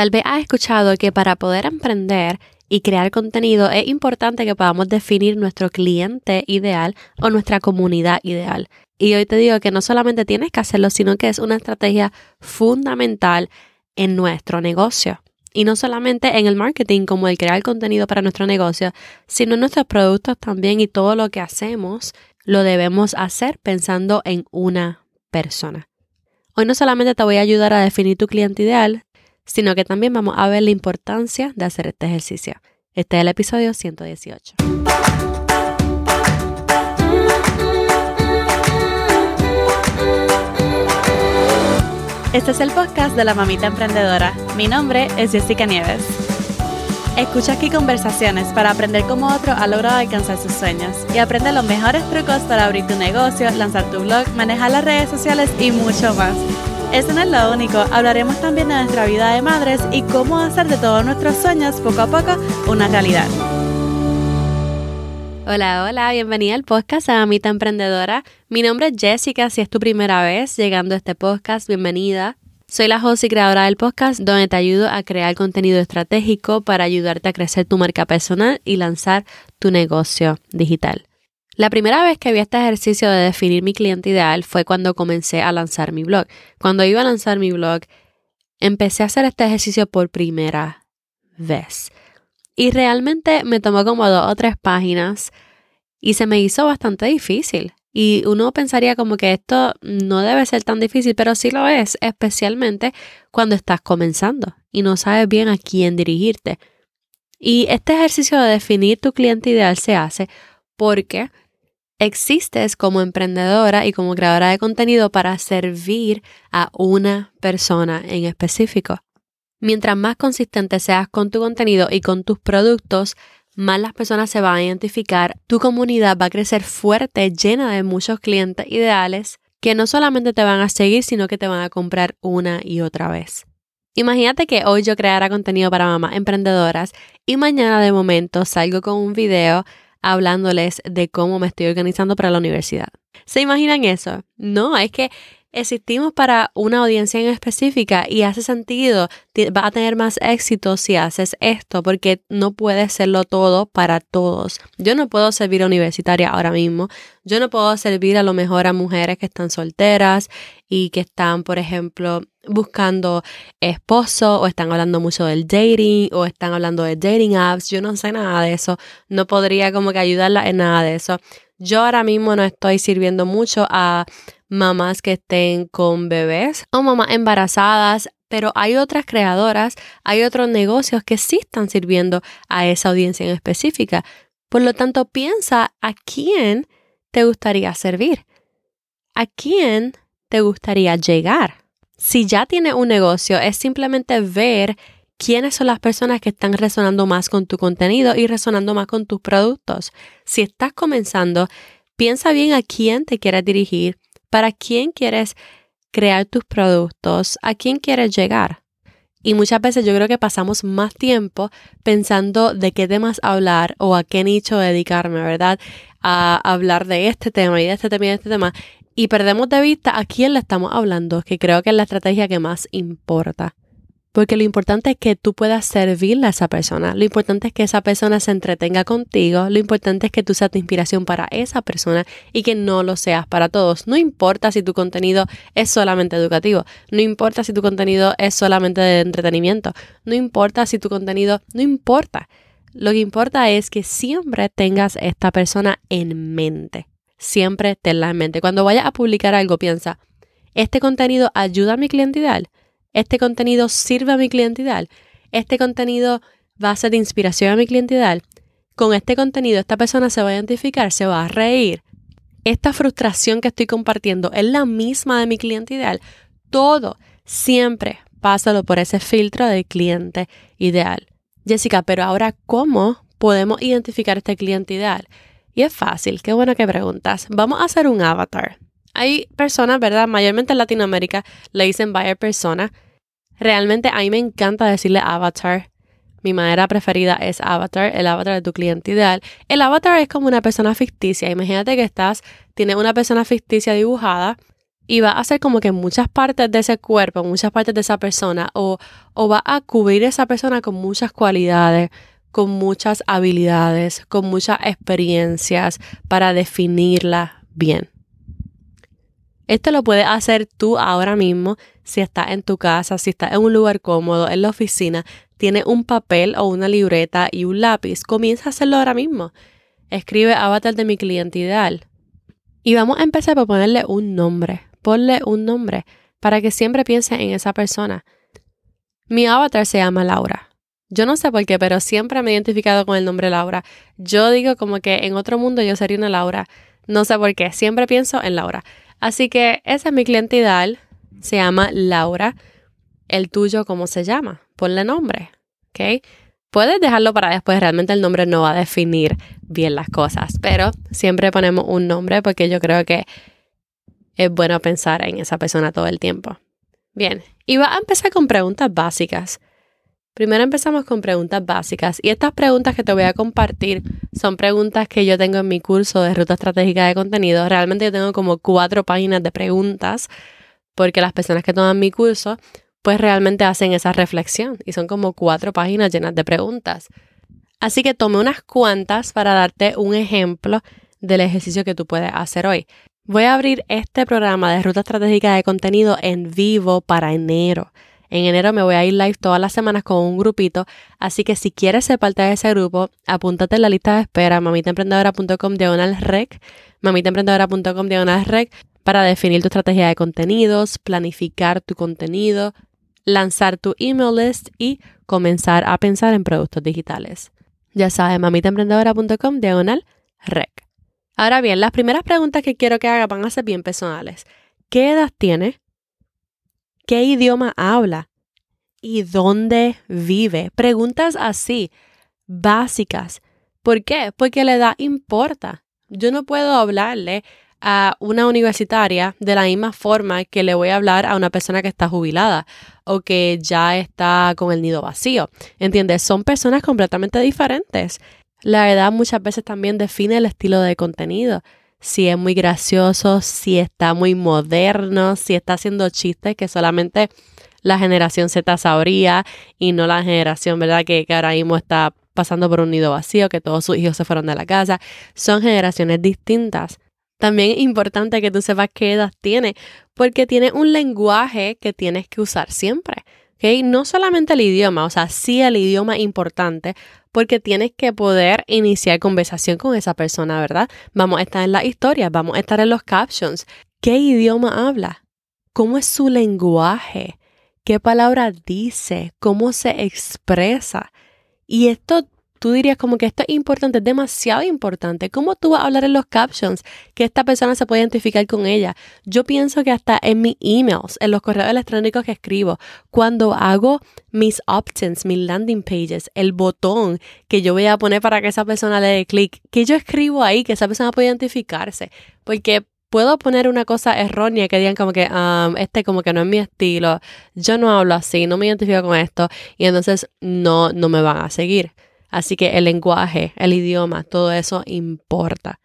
Tal vez has escuchado que para poder emprender y crear contenido es importante que podamos definir nuestro cliente ideal o nuestra comunidad ideal. Y hoy te digo que no solamente tienes que hacerlo, sino que es una estrategia fundamental en nuestro negocio. Y no solamente en el marketing como el crear contenido para nuestro negocio, sino en nuestros productos también y todo lo que hacemos lo debemos hacer pensando en una persona. Hoy no solamente te voy a ayudar a definir tu cliente ideal, sino que también vamos a ver la importancia de hacer este ejercicio. Este es el episodio 118. Este es el podcast de la mamita emprendedora. Mi nombre es Jessica Nieves. Escucha aquí conversaciones para aprender cómo otro ha logrado alcanzar sus sueños y aprende los mejores trucos para abrir tu negocio, lanzar tu blog, manejar las redes sociales y mucho más. Eso no es lo único, hablaremos también de nuestra vida de madres y cómo hacer de todos nuestros sueños poco a poco una realidad. Hola, hola, bienvenida al podcast a Mamita Emprendedora. Mi nombre es Jessica, si es tu primera vez llegando a este podcast, bienvenida. Soy la host y creadora del podcast donde te ayudo a crear contenido estratégico para ayudarte a crecer tu marca personal y lanzar tu negocio digital. La primera vez que vi este ejercicio de definir mi cliente ideal fue cuando comencé a lanzar mi blog. Cuando iba a lanzar mi blog, empecé a hacer este ejercicio por primera vez. Y realmente me tomó como dos o tres páginas y se me hizo bastante difícil. Y uno pensaría como que esto no debe ser tan difícil, pero sí lo es, especialmente cuando estás comenzando y no sabes bien a quién dirigirte. Y este ejercicio de definir tu cliente ideal se hace porque existes como emprendedora y como creadora de contenido para servir a una persona en específico. Mientras más consistente seas con tu contenido y con tus productos, más las personas se van a identificar, tu comunidad va a crecer fuerte, llena de muchos clientes ideales que no solamente te van a seguir, sino que te van a comprar una y otra vez. Imagínate que hoy yo creara contenido para mamás emprendedoras y mañana de momento salgo con un video hablándoles de cómo me estoy organizando para la universidad. ¿Se imaginan eso? No, es que existimos para una audiencia en específica y hace sentido, va a tener más éxito si haces esto, porque no puedes serlo todo para todos. Yo no puedo servir a universitaria ahora mismo, yo no puedo servir a lo mejor a mujeres que están solteras y que están, por ejemplo, buscando esposo o están hablando mucho del dating o están hablando de dating apps. Yo no sé nada de eso, no podría como que ayudarla en nada de eso. Yo ahora mismo no estoy sirviendo mucho a mamás que estén con bebés o mamás embarazadas, pero hay otras creadoras, hay otros negocios que sí están sirviendo a esa audiencia en específica. Por lo tanto, piensa a quién te gustaría servir, a quién te gustaría llegar. Si ya tienes un negocio, es simplemente ver quiénes son las personas que están resonando más con tu contenido y resonando más con tus productos. Si estás comenzando, piensa bien a quién te quieres dirigir, para quién quieres crear tus productos, a quién quieres llegar. Y muchas veces yo creo que pasamos más tiempo pensando de qué temas hablar o a qué nicho dedicarme, ¿verdad? A hablar de este tema y de este tema y de este tema. Y perdemos de vista a quién le estamos hablando, que creo que es la estrategia que más importa. Porque lo importante es que tú puedas servirle a esa persona. Lo importante es que esa persona se entretenga contigo. Lo importante es que tú seas de inspiración para esa persona y que no lo seas para todos. No importa si tu contenido es solamente educativo. No importa si tu contenido es solamente de entretenimiento. No importa si tu contenido... No importa. Lo que importa es que siempre tengas esta persona en mente. Siempre tenla en mente. Cuando vayas a publicar algo, piensa, ¿este contenido ayuda a mi cliente ideal? Este contenido sirve a mi cliente ideal, este contenido va a ser de inspiración a mi cliente ideal, con este contenido esta persona se va a identificar, se va a reír. Esta frustración que estoy compartiendo es la misma de mi cliente ideal. Todo, siempre, pásalo por ese filtro de cliente ideal. Jessica, pero ahora, ¿cómo podemos identificar este cliente ideal? Y es fácil, qué bueno que preguntas. Vamos a hacer un avatar. Hay personas, ¿verdad? Mayormente en Latinoamérica le dicen buyer persona. Realmente a mí me encanta decirle avatar. Mi manera preferida es avatar, el avatar de tu cliente ideal. El avatar es como una persona ficticia. Imagínate que estás, tienes una persona ficticia dibujada y va a hacer como que muchas partes de ese cuerpo, muchas partes de esa persona, o, o va a cubrir esa persona con muchas cualidades, con muchas habilidades, con muchas experiencias para definirla bien. Esto lo puedes hacer tú ahora mismo si estás en tu casa, si estás en un lugar cómodo, en la oficina, tienes un papel o una libreta y un lápiz. Comienza a hacerlo ahora mismo. Escribe avatar de mi cliente ideal. Y vamos a empezar por ponerle un nombre ponle un nombre para que siempre piense en esa persona. Mi avatar se llama Laura. Yo no sé por qué, pero siempre me he identificado con el nombre Laura. Yo digo como que en otro mundo yo sería una Laura. No sé por qué, siempre pienso en Laura. Así que ese es mi cliente ideal. Se llama Laura. El tuyo, ¿cómo se llama? Ponle nombre. ¿Ok? Puedes dejarlo para después, realmente el nombre no va a definir bien las cosas, pero siempre ponemos un nombre porque yo creo que es bueno pensar en esa persona todo el tiempo. Bien, y va a empezar con preguntas básicas. Primero empezamos con preguntas básicas y estas preguntas que te voy a compartir son preguntas que yo tengo en mi curso de ruta estratégica de contenido. Realmente yo tengo como cuatro páginas de preguntas porque las personas que toman mi curso pues realmente hacen esa reflexión y son como cuatro páginas llenas de preguntas. Así que tomé unas cuantas para darte un ejemplo del ejercicio que tú puedes hacer hoy. Voy a abrir este programa de ruta estratégica de contenido en vivo para enero. En enero me voy a ir live todas las semanas con un grupito, así que si quieres ser parte de ese grupo, apúntate en la lista de espera mamitaemprendedora.com diagonal rec, mamitaemprendedora.com diagonal rec para definir tu estrategia de contenidos, planificar tu contenido, lanzar tu email list y comenzar a pensar en productos digitales. Ya sabes, mamitaemprendedora.com diagonal rec. Ahora bien, las primeras preguntas que quiero que haga van a ser bien personales. ¿Qué edad tiene? ¿Qué idioma habla? ¿Y dónde vive? Preguntas así, básicas. ¿Por qué? Porque la edad importa. Yo no puedo hablarle a una universitaria de la misma forma que le voy a hablar a una persona que está jubilada o que ya está con el nido vacío. ¿Entiendes? Son personas completamente diferentes. La edad muchas veces también define el estilo de contenido. Si es muy gracioso, si está muy moderno, si está haciendo chistes que solamente la generación Z sabría y no la generación, ¿verdad? Que, que ahora mismo está pasando por un nido vacío, que todos sus hijos se fueron de la casa. Son generaciones distintas. También es importante que tú sepas qué edad tiene, porque tiene un lenguaje que tienes que usar siempre. No solamente el idioma, o sea, sí el idioma importante, porque tienes que poder iniciar conversación con esa persona, ¿verdad? Vamos a estar en las historias, vamos a estar en los captions. ¿Qué idioma habla? ¿Cómo es su lenguaje? ¿Qué palabra dice? ¿Cómo se expresa? Y esto tú dirías como que esto es importante, es demasiado importante. ¿Cómo tú vas a hablar en los captions que esta persona se puede identificar con ella? Yo pienso que hasta en mis emails, en los correos electrónicos que escribo, cuando hago mis options, mis landing pages, el botón que yo voy a poner para que esa persona le dé clic, que yo escribo ahí, que esa persona pueda identificarse. Porque puedo poner una cosa errónea que digan como que um, este como que no es mi estilo, yo no hablo así, no me identifico con esto y entonces no, no me van a seguir. Así que el lenguaje, el idioma, todo eso importa.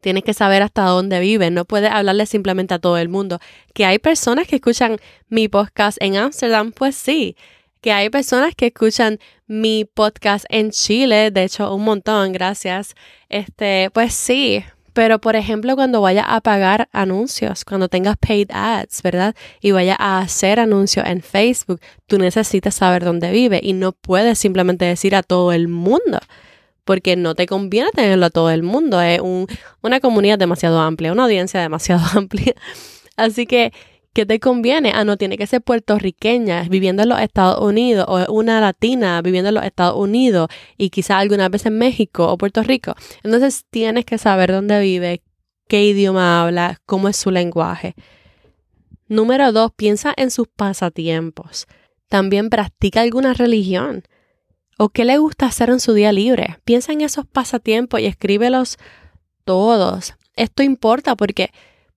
Tienes que saber hasta dónde vives, no puedes hablarle simplemente a todo el mundo. Que hay personas que escuchan mi podcast en Ámsterdam, pues sí. Que hay personas que escuchan mi podcast en Chile, de hecho un montón, gracias. Este, pues sí, pero, por ejemplo, cuando vayas a pagar anuncios, cuando tengas paid ads, ¿verdad? Y vayas a hacer anuncios en Facebook, tú necesitas saber dónde vive y no puedes simplemente decir a todo el mundo, porque no te conviene tenerlo a todo el mundo. Es una comunidad demasiado amplia, una audiencia demasiado amplia. Así que ¿Qué te conviene? Ah, no, tiene que ser puertorriqueña viviendo en los Estados Unidos o una latina viviendo en los Estados Unidos y quizás alguna vez en México o Puerto Rico. Entonces tienes que saber dónde vive, qué idioma habla, cómo es su lenguaje. Número dos, piensa en sus pasatiempos. También practica alguna religión. ¿O qué le gusta hacer en su día libre? Piensa en esos pasatiempos y escríbelos todos. Esto importa porque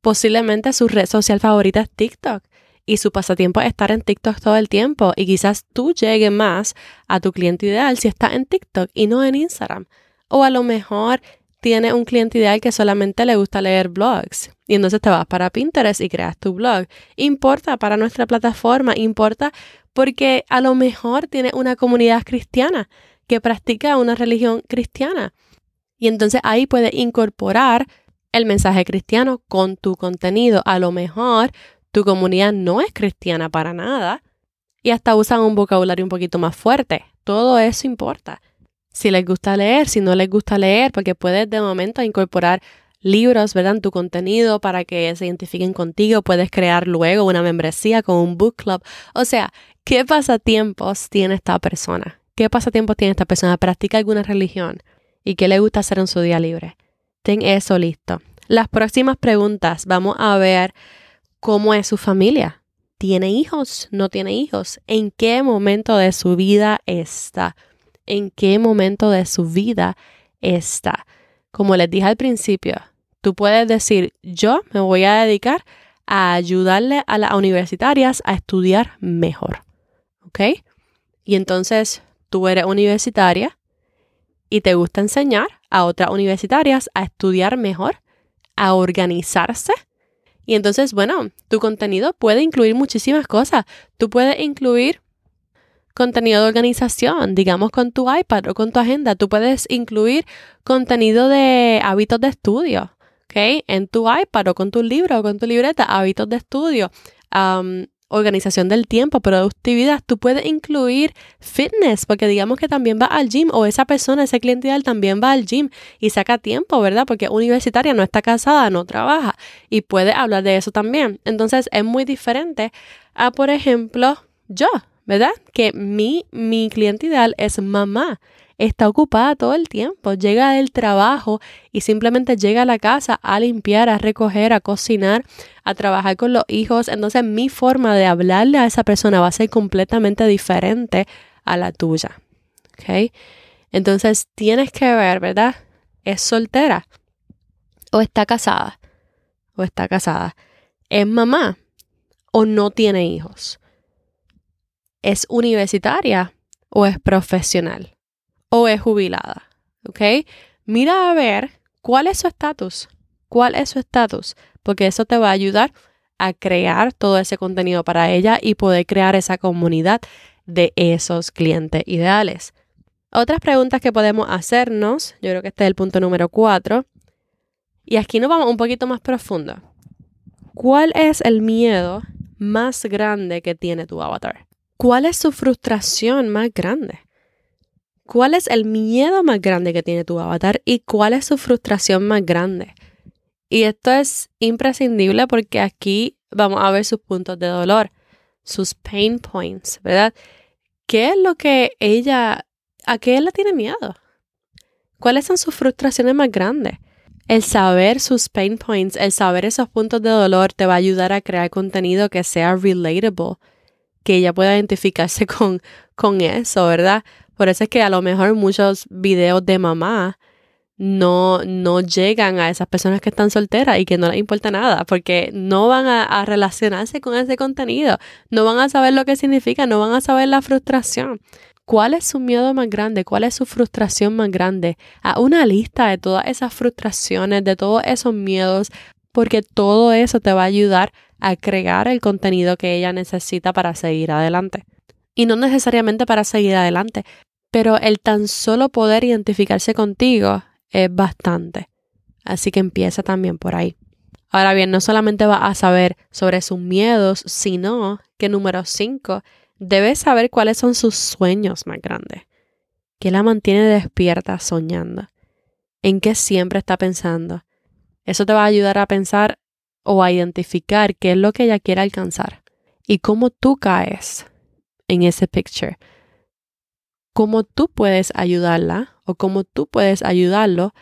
Posiblemente su red social favorita es TikTok y su pasatiempo es estar en TikTok todo el tiempo y quizás tú llegues más a tu cliente ideal si estás en TikTok y no en Instagram. O a lo mejor tienes un cliente ideal que solamente le gusta leer blogs y entonces te vas para Pinterest y creas tu blog. Importa para nuestra plataforma, importa porque a lo mejor tienes una comunidad cristiana que practica una religión cristiana. Y entonces ahí puedes incorporar el mensaje cristiano con tu contenido. A lo mejor tu comunidad no es cristiana para nada y hasta usan un vocabulario un poquito más fuerte. Todo eso importa. Si les gusta leer, si no les gusta leer, porque puedes de momento incorporar libros, ¿verdad? En tu contenido para que se identifiquen contigo. Puedes crear luego una membresía con un book club. O sea, ¿qué pasatiempos tiene esta persona? ¿Qué pasatiempos tiene esta persona? ¿Practica alguna religión? ¿Y qué le gusta hacer en su día libre? Ten eso listo. Las próximas preguntas vamos a ver cómo es su familia. ¿Tiene hijos? ¿No tiene hijos? ¿En qué momento de su vida está? ¿En qué momento de su vida está? Como les dije al principio, tú puedes decir, yo me voy a dedicar a ayudarle a las universitarias a estudiar mejor. ¿Ok? Y entonces tú eres universitaria y te gusta enseñar a otras universitarias a estudiar mejor, a organizarse. Y entonces, bueno, tu contenido puede incluir muchísimas cosas. Tú puedes incluir contenido de organización, digamos con tu iPad o con tu agenda. Tú puedes incluir contenido de hábitos de estudio, ¿ok? En tu iPad o con tu libro o con tu libreta, hábitos de estudio organización del tiempo, productividad, tú puedes incluir fitness, porque digamos que también va al gym o esa persona, ese cliente ideal también va al gym y saca tiempo, ¿verdad? Porque universitaria no está casada, no trabaja y puede hablar de eso también. Entonces es muy diferente a, por ejemplo, yo, ¿verdad? Que mi, mi cliente ideal es mamá está ocupada todo el tiempo, llega del trabajo y simplemente llega a la casa a limpiar, a recoger, a cocinar, a trabajar con los hijos. Entonces mi forma de hablarle a esa persona va a ser completamente diferente a la tuya. ¿Ok? Entonces tienes que ver, ¿verdad? ¿Es soltera? ¿O está casada? ¿O está casada? ¿Es mamá? ¿O no tiene hijos? ¿Es universitaria? ¿O es profesional? O es jubilada. ¿Ok? Mira a ver cuál es su estatus. ¿Cuál es su estatus? Porque eso te va a ayudar a crear todo ese contenido para ella y poder crear esa comunidad de esos clientes ideales. Otras preguntas que podemos hacernos, yo creo que este es el punto número cuatro, y aquí nos vamos un poquito más profundo. ¿Cuál es el miedo más grande que tiene tu avatar? ¿Cuál es su frustración más grande? ¿Cuál es el miedo más grande que tiene tu avatar y cuál es su frustración más grande? Y esto es imprescindible porque aquí vamos a ver sus puntos de dolor, sus pain points, ¿verdad? ¿Qué es lo que ella, a qué ella tiene miedo? ¿Cuáles son sus frustraciones más grandes? El saber sus pain points, el saber esos puntos de dolor te va a ayudar a crear contenido que sea relatable, que ella pueda identificarse con, con eso, ¿verdad? Por eso es que a lo mejor muchos videos de mamá no, no llegan a esas personas que están solteras y que no les importa nada, porque no van a, relacionarse con ese contenido, no van a saber lo que significa, no van a saber la frustración. ¿Cuál es su miedo más grande? ¿Cuál es su frustración más grande? A una lista de todas esas frustraciones, de todos esos miedos, porque todo eso te va a ayudar a crear el contenido que ella necesita para seguir adelante y no necesariamente para seguir adelante, pero el tan solo poder identificarse contigo es bastante. Así que empieza también por ahí. Ahora bien, no solamente vas a saber sobre sus miedos, sino que número 5, debes saber cuáles son sus sueños más grandes. ¿Qué la mantiene despierta soñando? ¿En qué siempre está pensando? Eso te va a ayudar a pensar o a identificar qué es lo que ella quiere alcanzar y cómo tú caes en ese picture. Cómo tú puedes ayudarla o cómo tú puedes ayudarlo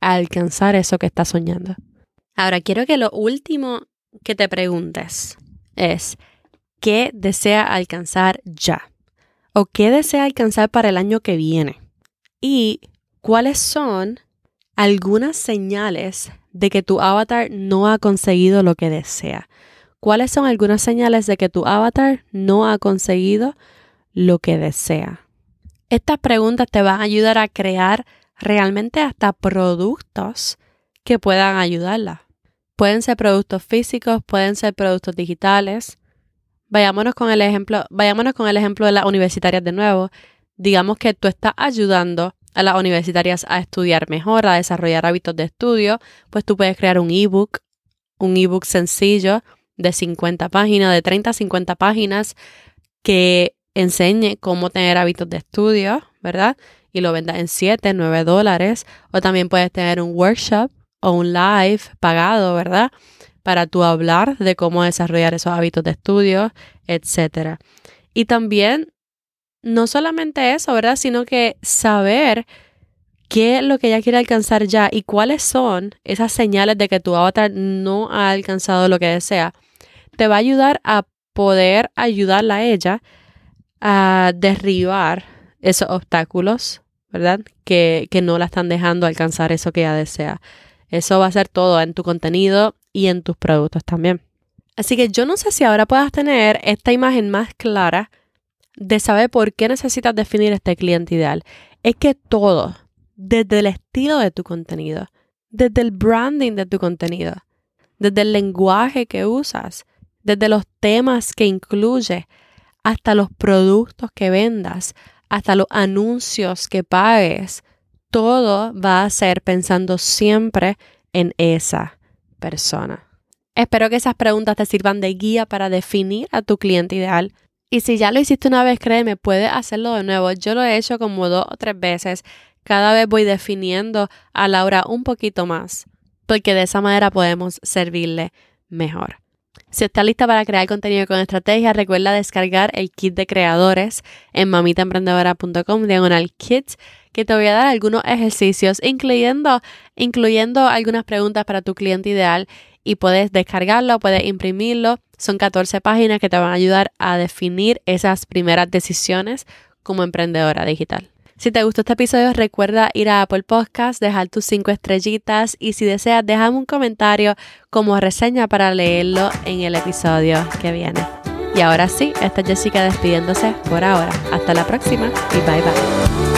a alcanzar eso que está soñando. Ahora, quiero que lo último que te preguntes es, ¿qué desea alcanzar ya? ¿O qué desea alcanzar para el año que viene? ¿Y cuáles son algunas señales de que tu avatar no ha conseguido lo que desea? ¿Cuáles son algunas señales de que tu avatar no ha conseguido lo que desea? Estas preguntas te van a ayudar a crear realmente hasta productos que puedan ayudarla. Pueden ser productos físicos, pueden ser productos digitales. Vayámonos con el ejemplo, vayámonos con el ejemplo de las universitarias de nuevo. Digamos que tú estás ayudando a las universitarias a estudiar mejor, a desarrollar hábitos de estudio, pues tú puedes crear un ebook, un ebook sencillo de 50 páginas, de 30 a 50 páginas, que enseñe cómo tener hábitos de estudio, ¿verdad? Y lo vendas en 7, 9 dólares. O también puedes tener un workshop o un live pagado, ¿verdad? Para tú hablar de cómo desarrollar esos hábitos de estudio, etc. Y también, no solamente eso, ¿verdad? Sino que saber qué es lo que ella quiere alcanzar ya y cuáles son esas señales de que tu avatar no ha alcanzado lo que desea, te va a ayudar a poder ayudarla a ella a derribar esos obstáculos, ¿verdad? Que, que no la están dejando alcanzar eso que ella desea. Eso va a ser todo en tu contenido y en tus productos también. Así que yo no sé si ahora puedas tener esta imagen más clara de saber por qué necesitas definir este cliente ideal. Es que todo, desde el estilo de tu contenido, desde el branding de tu contenido, desde el lenguaje que usas, desde los temas que incluye, hasta los productos que vendas, hasta los anuncios que pagues, todo va a ser pensando siempre en esa persona. Espero que esas preguntas te sirvan de guía para definir a tu cliente ideal. Y si ya lo hiciste una vez, créeme, puedes hacerlo de nuevo. Yo lo he hecho como dos o tres veces. Cada vez voy definiendo a Laura un poquito más, porque de esa manera podemos servirle mejor. Si estás lista para crear contenido con estrategia, recuerda descargar el kit de creadores en mamitaemprendedora.com diagonal kit que te voy a dar algunos ejercicios, incluyendo, incluyendo algunas preguntas para tu cliente ideal y puedes descargarlo, puedes imprimirlo. Son 14 páginas que te van a ayudar a definir esas primeras decisiones como emprendedora digital. Si te gustó este episodio, recuerda ir a Apple Podcast, dejar tus cinco estrellitas y si deseas, déjame un comentario como reseña para leerlo en el episodio que viene. Y ahora sí, esta es Jessica despidiéndose por ahora. Hasta la próxima y bye bye.